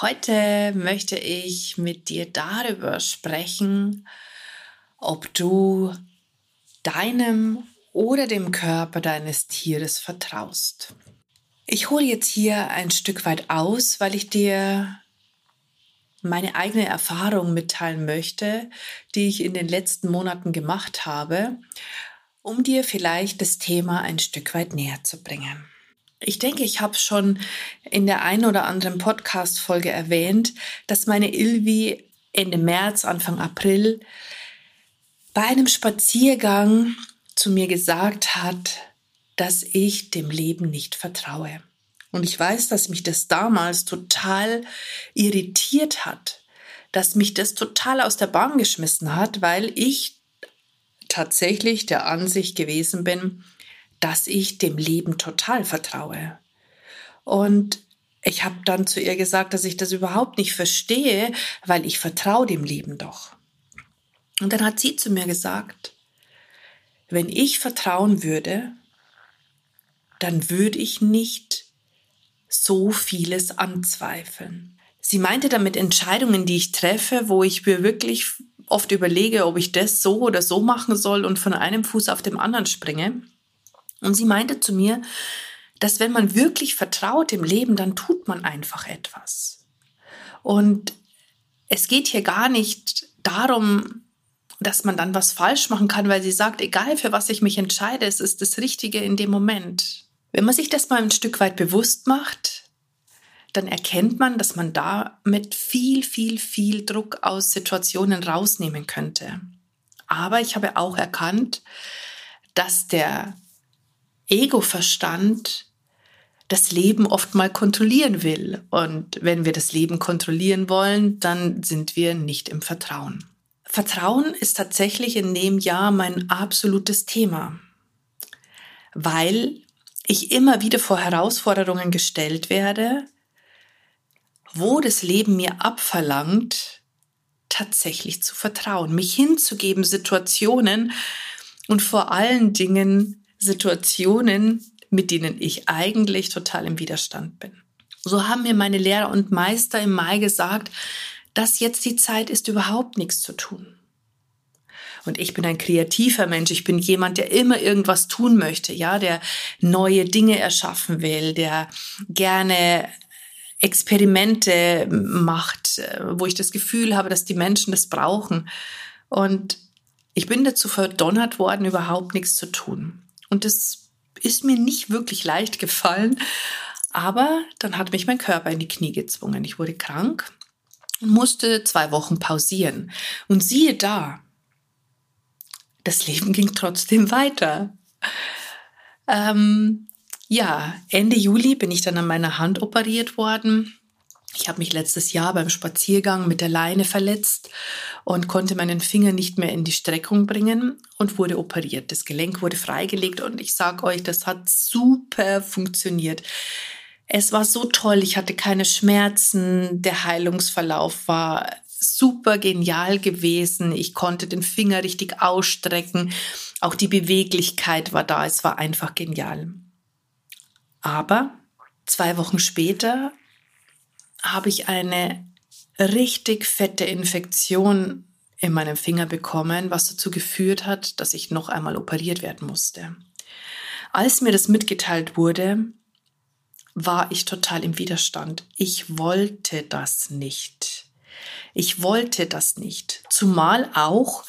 Heute möchte ich mit dir darüber sprechen, ob du deinem oder dem Körper deines Tieres vertraust. Ich hole jetzt hier ein Stück weit aus, weil ich dir meine eigene Erfahrung mitteilen möchte, die ich in den letzten Monaten gemacht habe, um dir vielleicht das Thema ein Stück weit näher zu bringen. Ich denke, ich habe schon in der einen oder anderen Podcast-Folge erwähnt, dass meine Ilvi Ende März, Anfang April bei einem Spaziergang zu mir gesagt hat, dass ich dem Leben nicht vertraue. Und ich weiß, dass mich das damals total irritiert hat, dass mich das total aus der Bahn geschmissen hat, weil ich tatsächlich der Ansicht gewesen bin, dass ich dem Leben total vertraue. Und ich habe dann zu ihr gesagt, dass ich das überhaupt nicht verstehe, weil ich vertraue dem Leben doch. Und dann hat sie zu mir gesagt, wenn ich vertrauen würde, dann würde ich nicht so vieles anzweifeln. Sie meinte damit Entscheidungen, die ich treffe, wo ich mir wirklich oft überlege, ob ich das so oder so machen soll und von einem Fuß auf dem anderen springe. Und sie meinte zu mir, dass wenn man wirklich vertraut im Leben, dann tut man einfach etwas. Und es geht hier gar nicht darum, dass man dann was falsch machen kann, weil sie sagt, egal für was ich mich entscheide, es ist das Richtige in dem Moment. Wenn man sich das mal ein Stück weit bewusst macht, dann erkennt man, dass man damit viel, viel, viel Druck aus Situationen rausnehmen könnte. Aber ich habe auch erkannt, dass der Ego-Verstand das Leben oft mal kontrollieren will. Und wenn wir das Leben kontrollieren wollen, dann sind wir nicht im Vertrauen. Vertrauen ist tatsächlich in dem Jahr mein absolutes Thema, weil ich immer wieder vor Herausforderungen gestellt werde, wo das Leben mir abverlangt, tatsächlich zu vertrauen, mich hinzugeben, Situationen und vor allen Dingen Situationen, mit denen ich eigentlich total im Widerstand bin. So haben mir meine Lehrer und Meister im Mai gesagt, dass jetzt die Zeit ist, überhaupt nichts zu tun. Und ich bin ein kreativer Mensch. Ich bin jemand, der immer irgendwas tun möchte, ja, der neue Dinge erschaffen will, der gerne Experimente macht, wo ich das Gefühl habe, dass die Menschen das brauchen. Und ich bin dazu verdonnert worden, überhaupt nichts zu tun. Und das ist mir nicht wirklich leicht gefallen. Aber dann hat mich mein Körper in die Knie gezwungen. Ich wurde krank und musste zwei Wochen pausieren. Und siehe da, das Leben ging trotzdem weiter. Ähm, ja, Ende Juli bin ich dann an meiner Hand operiert worden. Ich habe mich letztes Jahr beim Spaziergang mit der Leine verletzt und konnte meinen Finger nicht mehr in die Streckung bringen und wurde operiert. Das Gelenk wurde freigelegt und ich sage euch, das hat super funktioniert. Es war so toll, ich hatte keine Schmerzen, der Heilungsverlauf war super genial gewesen. Ich konnte den Finger richtig ausstrecken, auch die Beweglichkeit war da, es war einfach genial. Aber zwei Wochen später habe ich eine richtig fette Infektion in meinem Finger bekommen, was dazu geführt hat, dass ich noch einmal operiert werden musste. Als mir das mitgeteilt wurde, war ich total im Widerstand. Ich wollte das nicht. Ich wollte das nicht. Zumal auch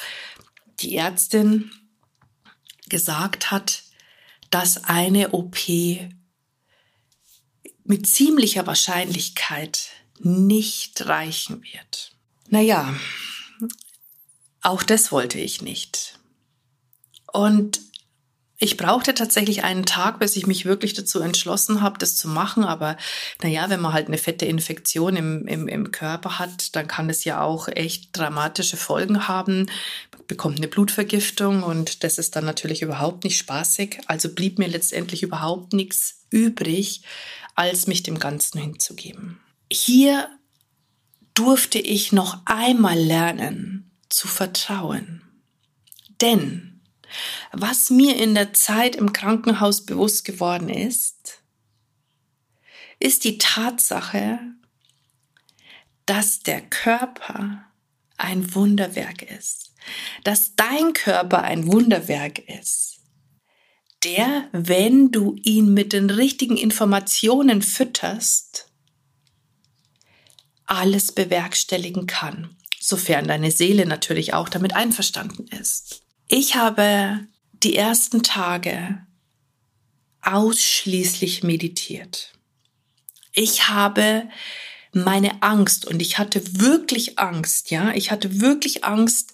die Ärztin gesagt hat, dass eine OP mit ziemlicher Wahrscheinlichkeit nicht reichen wird. Naja, auch das wollte ich nicht. Und ich brauchte tatsächlich einen Tag, bis ich mich wirklich dazu entschlossen habe, das zu machen. Aber naja, wenn man halt eine fette Infektion im, im, im Körper hat, dann kann das ja auch echt dramatische Folgen haben. Man bekommt eine Blutvergiftung und das ist dann natürlich überhaupt nicht spaßig. Also blieb mir letztendlich überhaupt nichts übrig, als mich dem Ganzen hinzugeben. Hier durfte ich noch einmal lernen zu vertrauen. Denn was mir in der Zeit im Krankenhaus bewusst geworden ist, ist die Tatsache, dass der Körper ein Wunderwerk ist, dass dein Körper ein Wunderwerk ist, der, wenn du ihn mit den richtigen Informationen fütterst, alles bewerkstelligen kann, sofern deine Seele natürlich auch damit einverstanden ist. Ich habe die ersten Tage ausschließlich meditiert. Ich habe meine Angst und ich hatte wirklich Angst, ja, ich hatte wirklich Angst,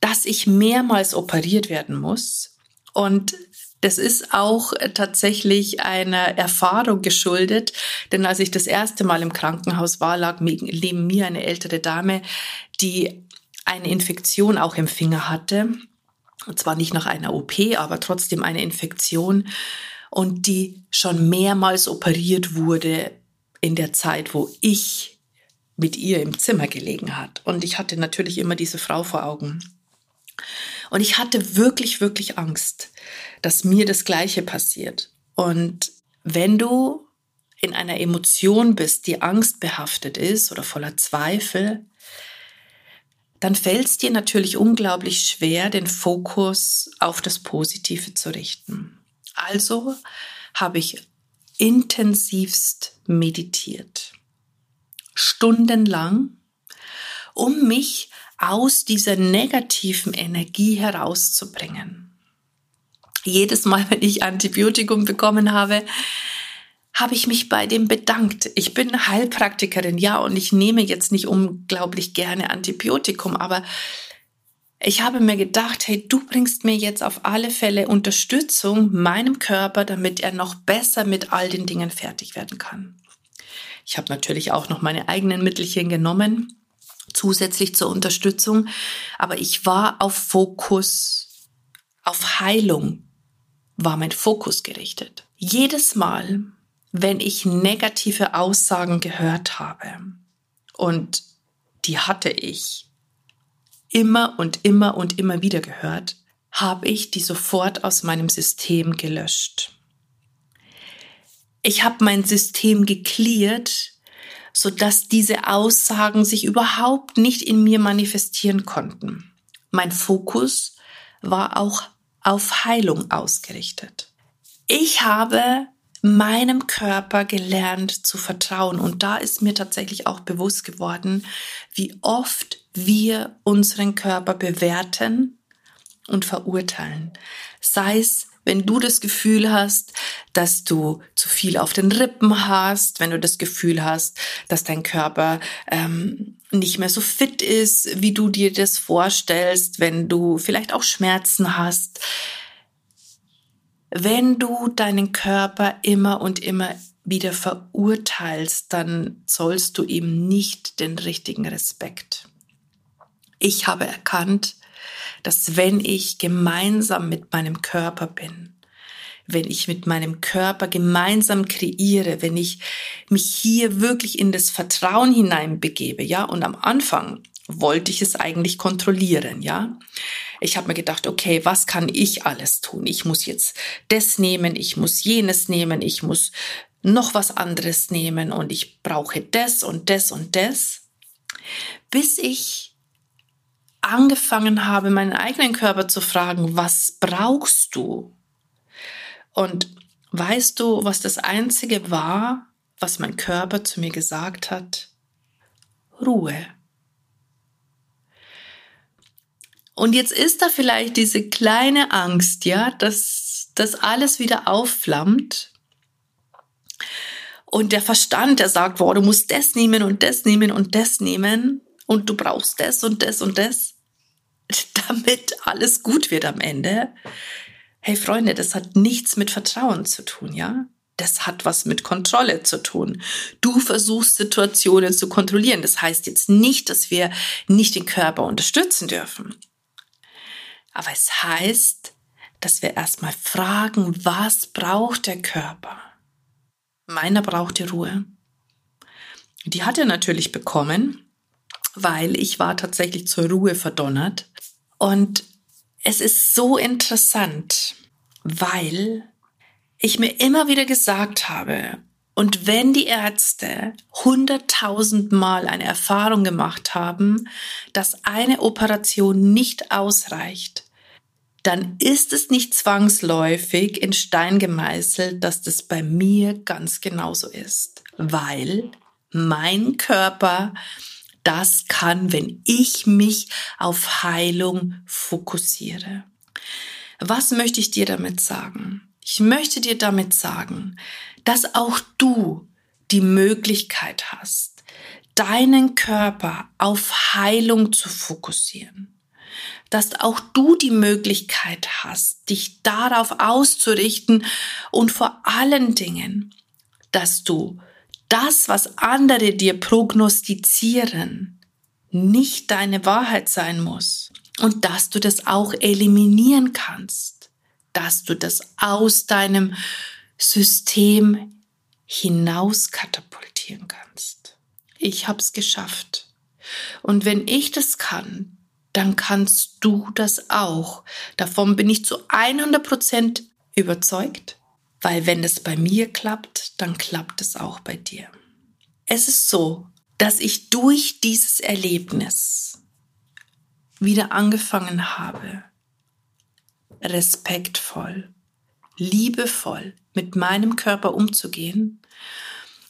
dass ich mehrmals operiert werden muss. Und das ist auch tatsächlich einer Erfahrung geschuldet, denn als ich das erste Mal im Krankenhaus war, lag neben mir eine ältere Dame, die eine Infektion auch im Finger hatte und zwar nicht nach einer OP, aber trotzdem eine Infektion und die schon mehrmals operiert wurde in der Zeit, wo ich mit ihr im Zimmer gelegen hat. Und ich hatte natürlich immer diese Frau vor Augen. Und ich hatte wirklich, wirklich Angst, dass mir das Gleiche passiert. Und wenn du in einer Emotion bist, die angstbehaftet ist oder voller Zweifel, dann fällt es dir natürlich unglaublich schwer, den Fokus auf das Positive zu richten. Also habe ich intensivst meditiert, stundenlang, um mich aus dieser negativen Energie herauszubringen. Jedes Mal, wenn ich Antibiotikum bekommen habe, habe ich mich bei dem bedankt. Ich bin Heilpraktikerin, ja, und ich nehme jetzt nicht unglaublich gerne Antibiotikum, aber ich habe mir gedacht, hey, du bringst mir jetzt auf alle Fälle Unterstützung meinem Körper, damit er noch besser mit all den Dingen fertig werden kann. Ich habe natürlich auch noch meine eigenen Mittelchen genommen, zusätzlich zur Unterstützung, aber ich war auf Fokus, auf Heilung war mein Fokus gerichtet. Jedes Mal, wenn ich negative Aussagen gehört habe. Und die hatte ich immer und immer und immer wieder gehört, habe ich die sofort aus meinem System gelöscht. Ich habe mein System geklärt, sodass diese Aussagen sich überhaupt nicht in mir manifestieren konnten. Mein Fokus war auch auf Heilung ausgerichtet. Ich habe meinem Körper gelernt zu vertrauen. Und da ist mir tatsächlich auch bewusst geworden, wie oft wir unseren Körper bewerten und verurteilen. Sei es, wenn du das Gefühl hast, dass du zu viel auf den Rippen hast, wenn du das Gefühl hast, dass dein Körper ähm, nicht mehr so fit ist, wie du dir das vorstellst, wenn du vielleicht auch Schmerzen hast, wenn du deinen Körper immer und immer wieder verurteilst, dann zollst du ihm nicht den richtigen Respekt. Ich habe erkannt, dass wenn ich gemeinsam mit meinem Körper bin, wenn ich mit meinem Körper gemeinsam kreiere, wenn ich mich hier wirklich in das Vertrauen hineinbegebe, ja, und am Anfang wollte ich es eigentlich kontrollieren, ja. Ich habe mir gedacht, okay, was kann ich alles tun? Ich muss jetzt das nehmen, ich muss jenes nehmen, ich muss noch was anderes nehmen und ich brauche das und das und das, bis ich angefangen habe, meinen eigenen Körper zu fragen, was brauchst du? Und weißt du, was das Einzige war, was mein Körper zu mir gesagt hat? Ruhe. Und jetzt ist da vielleicht diese kleine Angst, ja, dass das alles wieder aufflammt. Und der Verstand, der sagt, boah, du musst das nehmen und das nehmen und das nehmen und du brauchst das und das und das, damit alles gut wird am Ende, Hey Freunde, das hat nichts mit Vertrauen zu tun, ja? Das hat was mit Kontrolle zu tun. Du versuchst Situationen zu kontrollieren. Das heißt jetzt nicht, dass wir nicht den Körper unterstützen dürfen. Aber es heißt, dass wir erstmal fragen, was braucht der Körper? Meiner brauchte Ruhe. Die hat er natürlich bekommen, weil ich war tatsächlich zur Ruhe verdonnert. Und es ist so interessant, weil ich mir immer wieder gesagt habe, und wenn die Ärzte hunderttausendmal eine Erfahrung gemacht haben, dass eine Operation nicht ausreicht, dann ist es nicht zwangsläufig in Stein gemeißelt, dass das bei mir ganz genauso ist, weil mein Körper das kann, wenn ich mich auf Heilung fokussiere. Was möchte ich dir damit sagen? Ich möchte dir damit sagen, dass auch du die Möglichkeit hast, deinen Körper auf Heilung zu fokussieren. Dass auch du die Möglichkeit hast, dich darauf auszurichten und vor allen Dingen, dass du das, was andere dir prognostizieren, nicht deine Wahrheit sein muss und dass du das auch eliminieren kannst, dass du das aus deinem System hinaus katapultieren kannst. Ich habe es geschafft. Und wenn ich das kann, dann kannst du das auch. Davon bin ich zu 100 Prozent überzeugt. Weil wenn es bei mir klappt, dann klappt es auch bei dir. Es ist so, dass ich durch dieses Erlebnis wieder angefangen habe, respektvoll, liebevoll mit meinem Körper umzugehen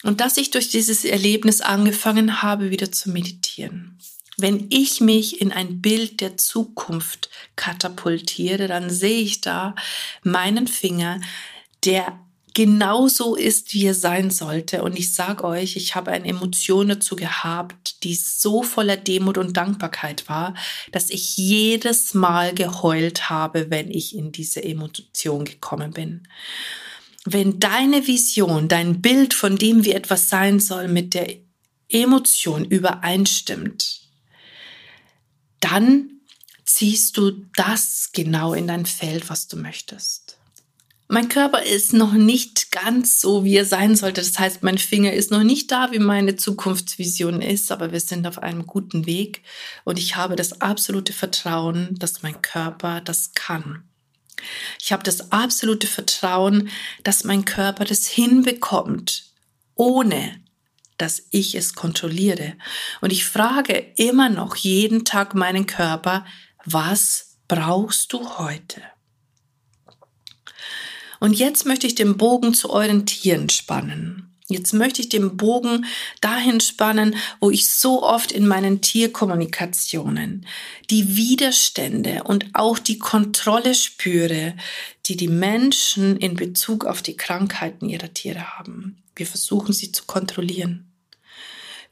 und dass ich durch dieses Erlebnis angefangen habe, wieder zu meditieren. Wenn ich mich in ein Bild der Zukunft katapultiere, dann sehe ich da meinen Finger, der genauso ist, wie er sein sollte. Und ich sage euch, ich habe eine Emotion dazu gehabt, die so voller Demut und Dankbarkeit war, dass ich jedes Mal geheult habe, wenn ich in diese Emotion gekommen bin. Wenn deine Vision, dein Bild von dem, wie etwas sein soll, mit der Emotion übereinstimmt, dann ziehst du das genau in dein Feld, was du möchtest. Mein Körper ist noch nicht ganz so, wie er sein sollte. Das heißt, mein Finger ist noch nicht da, wie meine Zukunftsvision ist, aber wir sind auf einem guten Weg und ich habe das absolute Vertrauen, dass mein Körper das kann. Ich habe das absolute Vertrauen, dass mein Körper das hinbekommt, ohne dass ich es kontrolliere. Und ich frage immer noch jeden Tag meinen Körper, was brauchst du heute? Und jetzt möchte ich den Bogen zu euren Tieren spannen. Jetzt möchte ich den Bogen dahin spannen, wo ich so oft in meinen Tierkommunikationen die Widerstände und auch die Kontrolle spüre, die die Menschen in Bezug auf die Krankheiten ihrer Tiere haben. Wir versuchen sie zu kontrollieren.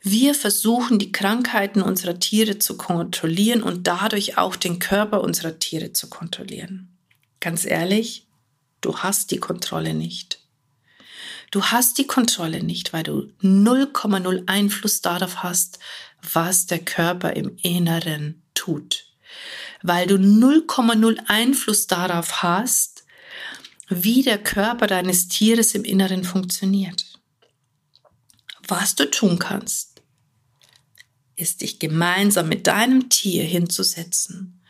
Wir versuchen die Krankheiten unserer Tiere zu kontrollieren und dadurch auch den Körper unserer Tiere zu kontrollieren. Ganz ehrlich, Du hast die Kontrolle nicht. Du hast die Kontrolle nicht, weil du 0,0 Einfluss darauf hast, was der Körper im Inneren tut. Weil du 0,0 Einfluss darauf hast, wie der Körper deines Tieres im Inneren funktioniert. Was du tun kannst, ist dich gemeinsam mit deinem Tier hinzusetzen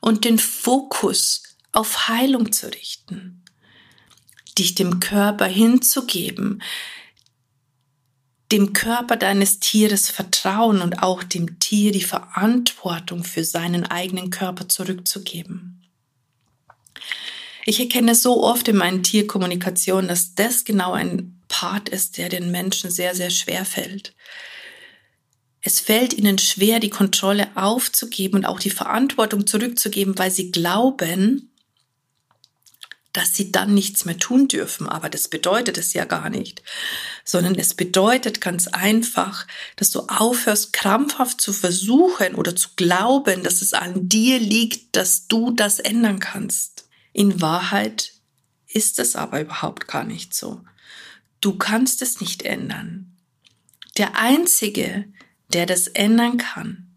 und den Fokus auf Heilung zu richten dich dem Körper hinzugeben, dem Körper deines Tieres vertrauen und auch dem Tier die Verantwortung für seinen eigenen Körper zurückzugeben. Ich erkenne so oft in meinen Tierkommunikationen, dass das genau ein Part ist, der den Menschen sehr, sehr schwer fällt. Es fällt ihnen schwer, die Kontrolle aufzugeben und auch die Verantwortung zurückzugeben, weil sie glauben, dass sie dann nichts mehr tun dürfen. Aber das bedeutet es ja gar nicht, sondern es bedeutet ganz einfach, dass du aufhörst, krampfhaft zu versuchen oder zu glauben, dass es an dir liegt, dass du das ändern kannst. In Wahrheit ist es aber überhaupt gar nicht so. Du kannst es nicht ändern. Der Einzige, der das ändern kann,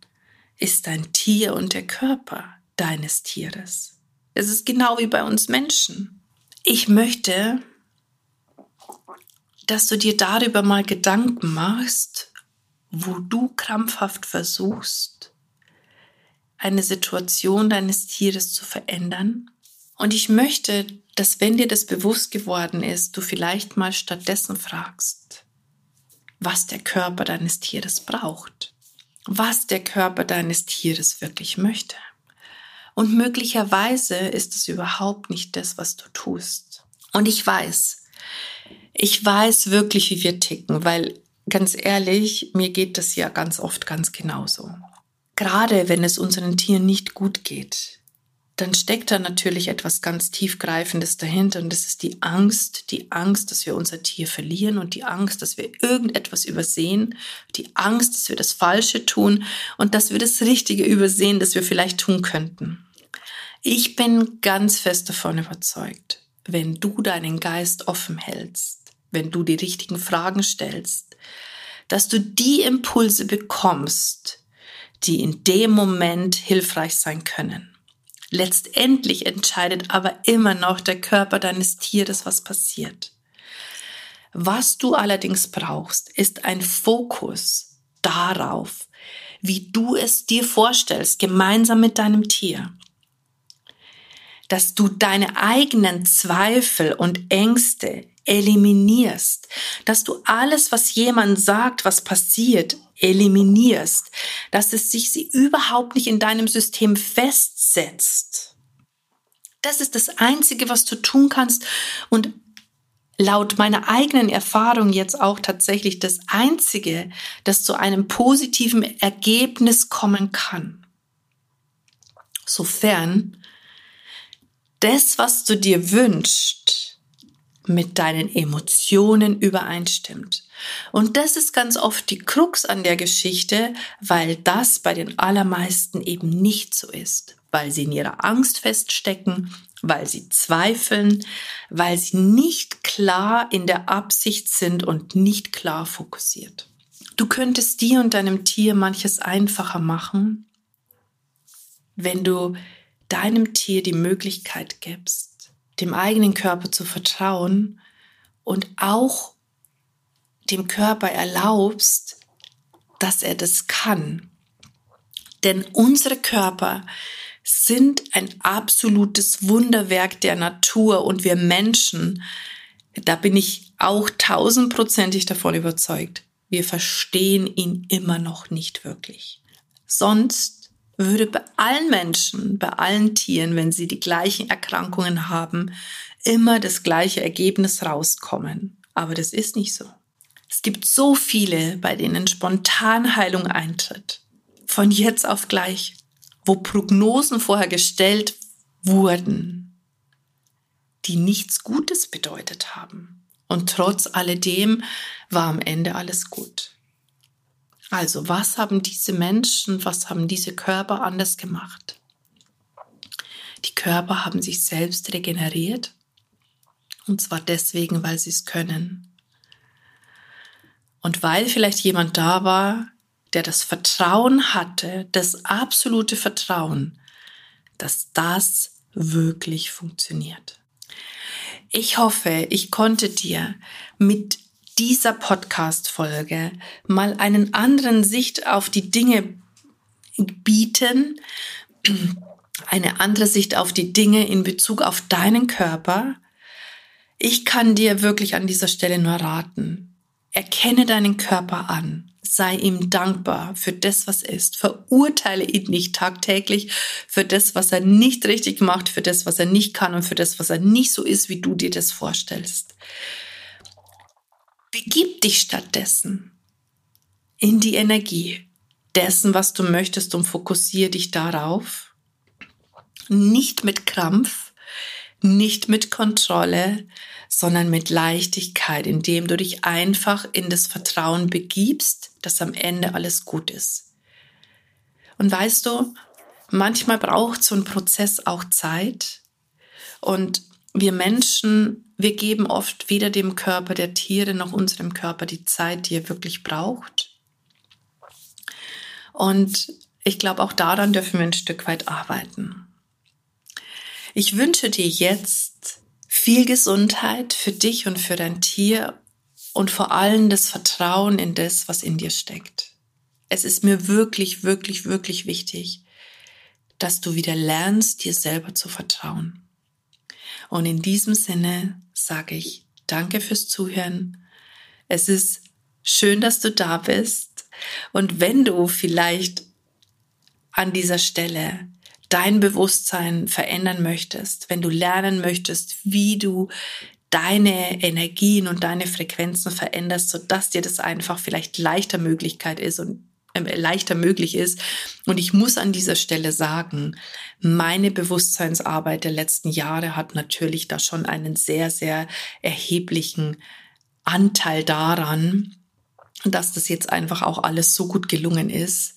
ist dein Tier und der Körper deines Tieres. Es ist genau wie bei uns Menschen. Ich möchte, dass du dir darüber mal Gedanken machst, wo du krampfhaft versuchst, eine Situation deines Tieres zu verändern. Und ich möchte, dass wenn dir das bewusst geworden ist, du vielleicht mal stattdessen fragst, was der Körper deines Tieres braucht, was der Körper deines Tieres wirklich möchte. Und möglicherweise ist es überhaupt nicht das, was du tust. Und ich weiß, ich weiß wirklich, wie wir ticken, weil ganz ehrlich, mir geht das ja ganz oft ganz genauso. Gerade wenn es unseren Tieren nicht gut geht, dann steckt da natürlich etwas ganz tiefgreifendes dahinter und das ist die Angst, die Angst, dass wir unser Tier verlieren und die Angst, dass wir irgendetwas übersehen, die Angst, dass wir das Falsche tun und dass wir das Richtige übersehen, das wir vielleicht tun könnten. Ich bin ganz fest davon überzeugt, wenn du deinen Geist offen hältst, wenn du die richtigen Fragen stellst, dass du die Impulse bekommst, die in dem Moment hilfreich sein können. Letztendlich entscheidet aber immer noch der Körper deines Tieres, was passiert. Was du allerdings brauchst, ist ein Fokus darauf, wie du es dir vorstellst, gemeinsam mit deinem Tier dass du deine eigenen Zweifel und Ängste eliminierst, dass du alles, was jemand sagt, was passiert, eliminierst, dass es sich sie überhaupt nicht in deinem System festsetzt. Das ist das Einzige, was du tun kannst und laut meiner eigenen Erfahrung jetzt auch tatsächlich das Einzige, das zu einem positiven Ergebnis kommen kann. Sofern das, was du dir wünschst, mit deinen Emotionen übereinstimmt. Und das ist ganz oft die Krux an der Geschichte, weil das bei den allermeisten eben nicht so ist, weil sie in ihrer Angst feststecken, weil sie zweifeln, weil sie nicht klar in der Absicht sind und nicht klar fokussiert. Du könntest dir und deinem Tier manches einfacher machen, wenn du deinem Tier die Möglichkeit gibst, dem eigenen Körper zu vertrauen und auch dem Körper erlaubst, dass er das kann. Denn unsere Körper sind ein absolutes Wunderwerk der Natur und wir Menschen, da bin ich auch tausendprozentig davon überzeugt, wir verstehen ihn immer noch nicht wirklich. Sonst würde bei allen Menschen, bei allen Tieren, wenn sie die gleichen Erkrankungen haben, immer das gleiche Ergebnis rauskommen. Aber das ist nicht so. Es gibt so viele, bei denen Spontanheilung eintritt. Von jetzt auf gleich, wo Prognosen vorher gestellt wurden, die nichts Gutes bedeutet haben. Und trotz alledem war am Ende alles gut. Also, was haben diese Menschen, was haben diese Körper anders gemacht? Die Körper haben sich selbst regeneriert. Und zwar deswegen, weil sie es können. Und weil vielleicht jemand da war, der das Vertrauen hatte, das absolute Vertrauen, dass das wirklich funktioniert. Ich hoffe, ich konnte dir mit dieser Podcast-Folge mal einen anderen Sicht auf die Dinge bieten, eine andere Sicht auf die Dinge in Bezug auf deinen Körper. Ich kann dir wirklich an dieser Stelle nur raten. Erkenne deinen Körper an. Sei ihm dankbar für das, was ist. Verurteile ihn nicht tagtäglich für das, was er nicht richtig macht, für das, was er nicht kann und für das, was er nicht so ist, wie du dir das vorstellst. Begib dich stattdessen in die Energie dessen, was du möchtest und fokussiere dich darauf. Nicht mit Krampf, nicht mit Kontrolle, sondern mit Leichtigkeit, indem du dich einfach in das Vertrauen begibst, dass am Ende alles gut ist. Und weißt du, manchmal braucht so ein Prozess auch Zeit Und wir Menschen, wir geben oft weder dem Körper der Tiere noch unserem Körper die Zeit, die er wirklich braucht. Und ich glaube, auch daran dürfen wir ein Stück weit arbeiten. Ich wünsche dir jetzt viel Gesundheit für dich und für dein Tier und vor allem das Vertrauen in das, was in dir steckt. Es ist mir wirklich, wirklich, wirklich wichtig, dass du wieder lernst, dir selber zu vertrauen. Und in diesem Sinne sage ich danke fürs Zuhören. Es ist schön, dass du da bist. Und wenn du vielleicht an dieser Stelle dein Bewusstsein verändern möchtest, wenn du lernen möchtest, wie du deine Energien und deine Frequenzen veränderst, sodass dir das einfach vielleicht leichter Möglichkeit ist und leichter möglich ist. Und ich muss an dieser Stelle sagen, meine Bewusstseinsarbeit der letzten Jahre hat natürlich da schon einen sehr, sehr erheblichen Anteil daran, dass das jetzt einfach auch alles so gut gelungen ist.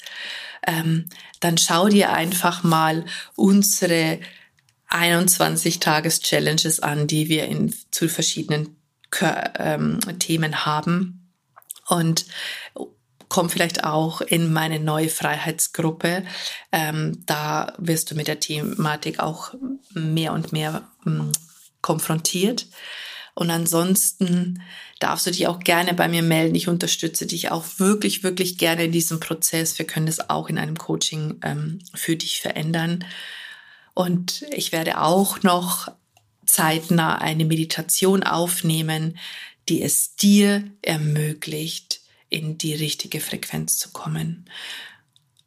Ähm, dann schau dir einfach mal unsere 21 Tages-Challenges an, die wir in, zu verschiedenen ähm, Themen haben. Und komm vielleicht auch in meine neue Freiheitsgruppe. Ähm, da wirst du mit der Thematik auch mehr und mehr ähm, konfrontiert. Und ansonsten darfst du dich auch gerne bei mir melden. Ich unterstütze dich auch wirklich, wirklich gerne in diesem Prozess. Wir können das auch in einem Coaching ähm, für dich verändern. Und ich werde auch noch zeitnah eine Meditation aufnehmen, die es dir ermöglicht, in die richtige Frequenz zu kommen.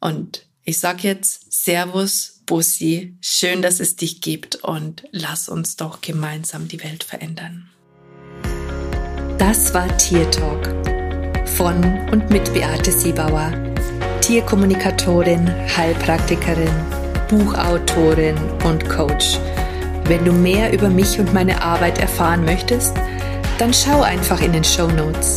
Und ich sage jetzt Servus, Bussi, schön, dass es dich gibt und lass uns doch gemeinsam die Welt verändern. Das war Tier Talk von und mit Beate Siebauer, Tierkommunikatorin, Heilpraktikerin, Buchautorin und Coach. Wenn du mehr über mich und meine Arbeit erfahren möchtest, dann schau einfach in den Show Notes.